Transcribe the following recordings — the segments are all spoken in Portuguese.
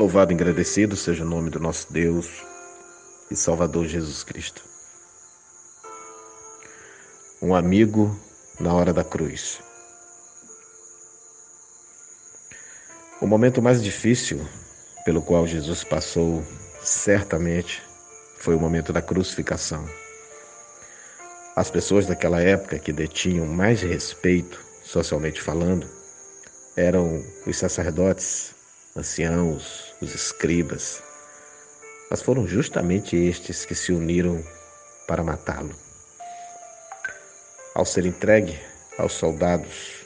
Louvado e agradecido seja o nome do nosso Deus e Salvador Jesus Cristo. Um amigo na hora da cruz. O momento mais difícil pelo qual Jesus passou, certamente, foi o momento da crucificação. As pessoas daquela época que detinham mais respeito, socialmente falando, eram os sacerdotes, anciãos, os escribas, mas foram justamente estes que se uniram para matá-lo. Ao ser entregue aos soldados,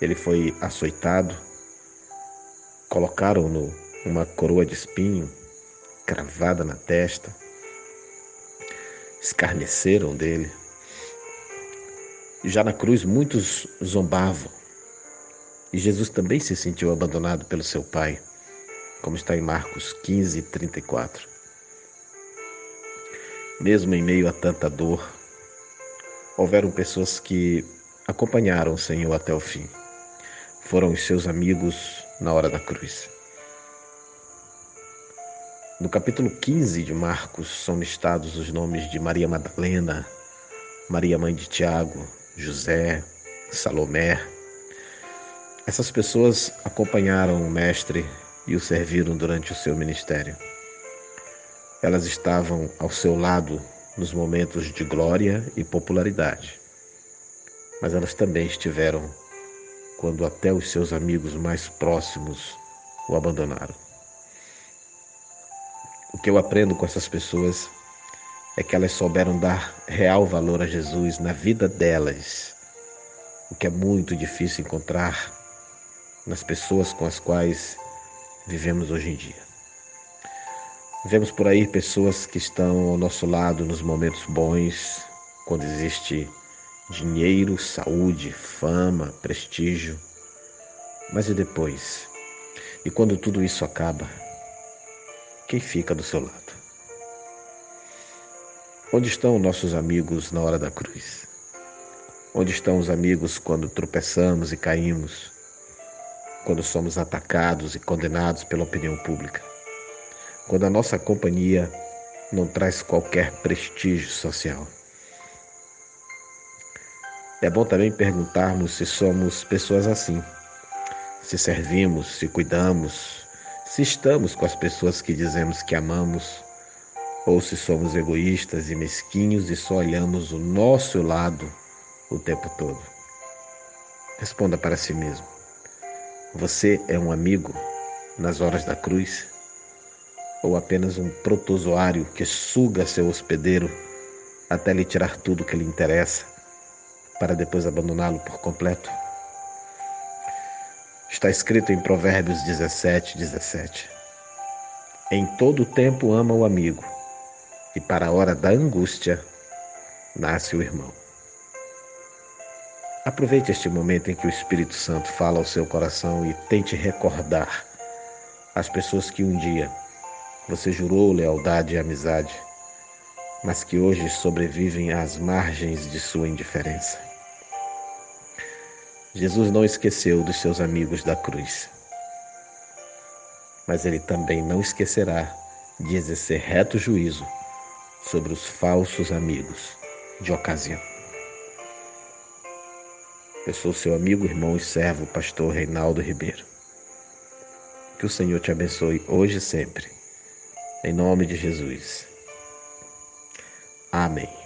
ele foi açoitado, colocaram-no uma coroa de espinho cravada na testa, escarneceram dele. Já na cruz muitos zombavam. E Jesus também se sentiu abandonado pelo seu Pai, como está em Marcos 15, 34. Mesmo em meio a tanta dor, houveram pessoas que acompanharam o Senhor até o fim. Foram os seus amigos na hora da cruz. No capítulo 15 de Marcos são listados os nomes de Maria Madalena, Maria mãe de Tiago, José, Salomé. Essas pessoas acompanharam o Mestre e o serviram durante o seu ministério. Elas estavam ao seu lado nos momentos de glória e popularidade. Mas elas também estiveram quando até os seus amigos mais próximos o abandonaram. O que eu aprendo com essas pessoas é que elas souberam dar real valor a Jesus na vida delas, o que é muito difícil encontrar nas pessoas com as quais vivemos hoje em dia. Vemos por aí pessoas que estão ao nosso lado nos momentos bons, quando existe dinheiro, saúde, fama, prestígio. Mas e depois? E quando tudo isso acaba, quem fica do seu lado? Onde estão nossos amigos na hora da cruz? Onde estão os amigos quando tropeçamos e caímos? Quando somos atacados e condenados pela opinião pública? quando a nossa companhia não traz qualquer prestígio social. É bom também perguntarmos se somos pessoas assim, se servimos, se cuidamos, se estamos com as pessoas que dizemos que amamos, ou se somos egoístas e mesquinhos e só olhamos o nosso lado o tempo todo. Responda para si mesmo: Você é um amigo nas horas da cruz? ou apenas um protozoário que suga seu hospedeiro até lhe tirar tudo que lhe interessa, para depois abandoná-lo por completo? Está escrito em Provérbios 17, 17. Em todo tempo ama o amigo, e para a hora da angústia nasce o irmão. Aproveite este momento em que o Espírito Santo fala ao seu coração e tente recordar as pessoas que um dia você jurou lealdade e amizade, mas que hoje sobrevivem às margens de sua indiferença. Jesus não esqueceu dos seus amigos da cruz, mas ele também não esquecerá de exercer reto juízo sobre os falsos amigos de ocasião. Eu sou seu amigo, irmão e servo, pastor Reinaldo Ribeiro. Que o Senhor te abençoe hoje e sempre em nome de Jesus. Amém.